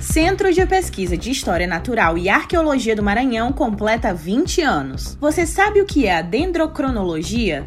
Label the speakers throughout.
Speaker 1: Centro de Pesquisa de História Natural e Arqueologia do Maranhão completa 20 anos. Você sabe o que é a dendrocronologia?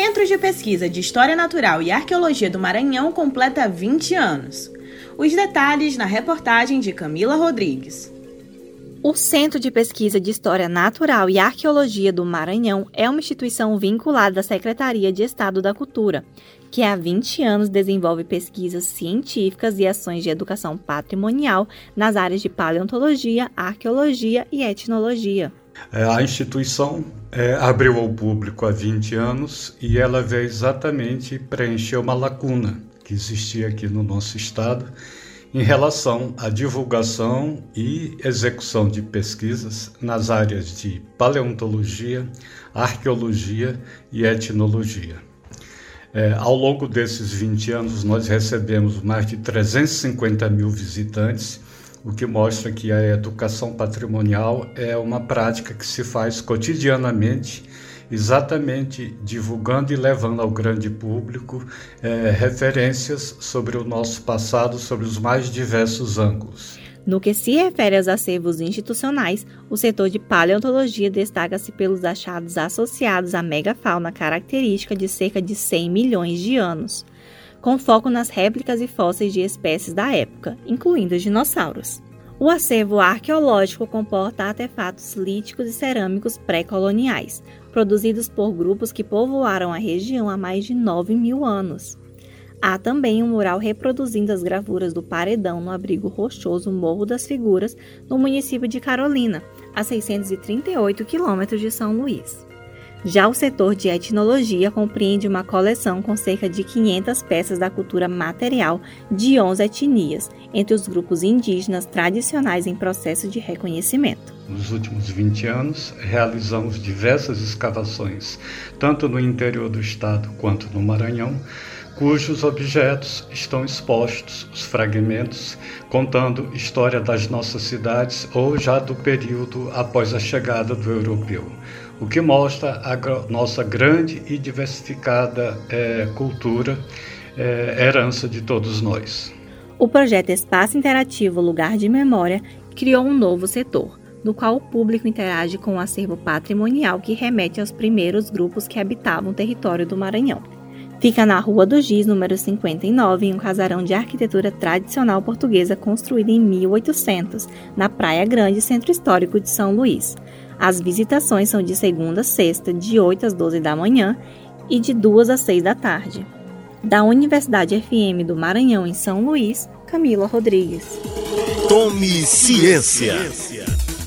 Speaker 1: Centro de Pesquisa de História Natural e Arqueologia do Maranhão completa 20 anos. Os detalhes na reportagem de Camila Rodrigues.
Speaker 2: O Centro de Pesquisa de História Natural e Arqueologia do Maranhão é uma instituição vinculada à Secretaria de Estado da Cultura, que há 20 anos desenvolve pesquisas científicas e ações de educação patrimonial nas áreas de paleontologia, arqueologia e etnologia.
Speaker 3: É, a instituição é, abriu ao público há 20 anos e ela veio exatamente preencher uma lacuna que existia aqui no nosso estado em relação à divulgação e execução de pesquisas nas áreas de paleontologia, arqueologia e etnologia. É, ao longo desses 20 anos, nós recebemos mais de 350 mil visitantes o que mostra que a educação patrimonial é uma prática que se faz cotidianamente, exatamente divulgando e levando ao grande público é, referências sobre o nosso passado, sobre os mais diversos ângulos.
Speaker 2: No que se refere aos acervos institucionais, o setor de paleontologia destaca-se pelos achados associados à megafauna característica de cerca de 100 milhões de anos com foco nas réplicas e fósseis de espécies da época, incluindo os dinossauros. O acervo arqueológico comporta artefatos líticos e cerâmicos pré-coloniais, produzidos por grupos que povoaram a região há mais de 9 mil anos. Há também um mural reproduzindo as gravuras do paredão no abrigo rochoso Morro das Figuras, no município de Carolina, a 638 quilômetros de São Luís. Já o setor de etnologia compreende uma coleção com cerca de 500 peças da cultura material de 11 etnias, entre os grupos indígenas tradicionais em processo de reconhecimento.
Speaker 3: Nos últimos 20 anos, realizamos diversas escavações, tanto no interior do estado quanto no Maranhão, cujos objetos estão expostos, os fragmentos, contando história das nossas cidades ou já do período após a chegada do europeu o que mostra a nossa grande e diversificada é, cultura, é, herança de todos nós.
Speaker 2: O projeto Espaço Interativo Lugar de Memória criou um novo setor, no qual o público interage com o acervo patrimonial que remete aos primeiros grupos que habitavam o território do Maranhão. Fica na Rua do Giz, número 59, em um casarão de arquitetura tradicional portuguesa construído em 1800, na Praia Grande, Centro Histórico de São Luís. As visitações são de segunda a sexta, de 8 às 12 da manhã e de 2 às 6 da tarde. Da Universidade FM do Maranhão, em São Luís, Camila Rodrigues.
Speaker 4: Tome ciência.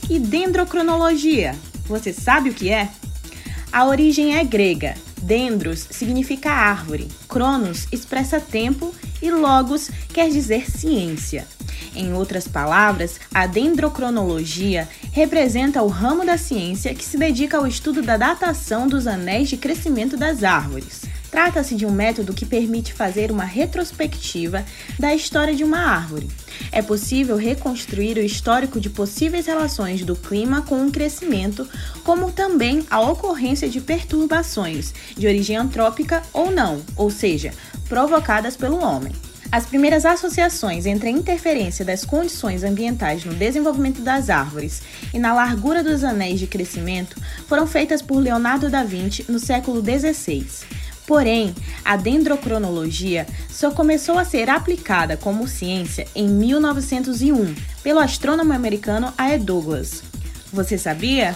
Speaker 1: E dendrocronologia? Você sabe o que é? A origem é grega. Dendros significa árvore, cronos expressa tempo e logos quer dizer ciência. Em outras palavras, a dendrocronologia representa o ramo da ciência que se dedica ao estudo da datação dos anéis de crescimento das árvores. Trata-se de um método que permite fazer uma retrospectiva da história de uma árvore. É possível reconstruir o histórico de possíveis relações do clima com o crescimento, como também a ocorrência de perturbações de origem antrópica ou não, ou seja, provocadas pelo homem. As primeiras associações entre a interferência das condições ambientais no desenvolvimento das árvores e na largura dos anéis de crescimento foram feitas por Leonardo da Vinci no século XVI. Porém, a dendrocronologia só começou a ser aplicada como ciência em 1901 pelo astrônomo americano A. Douglas. Você sabia?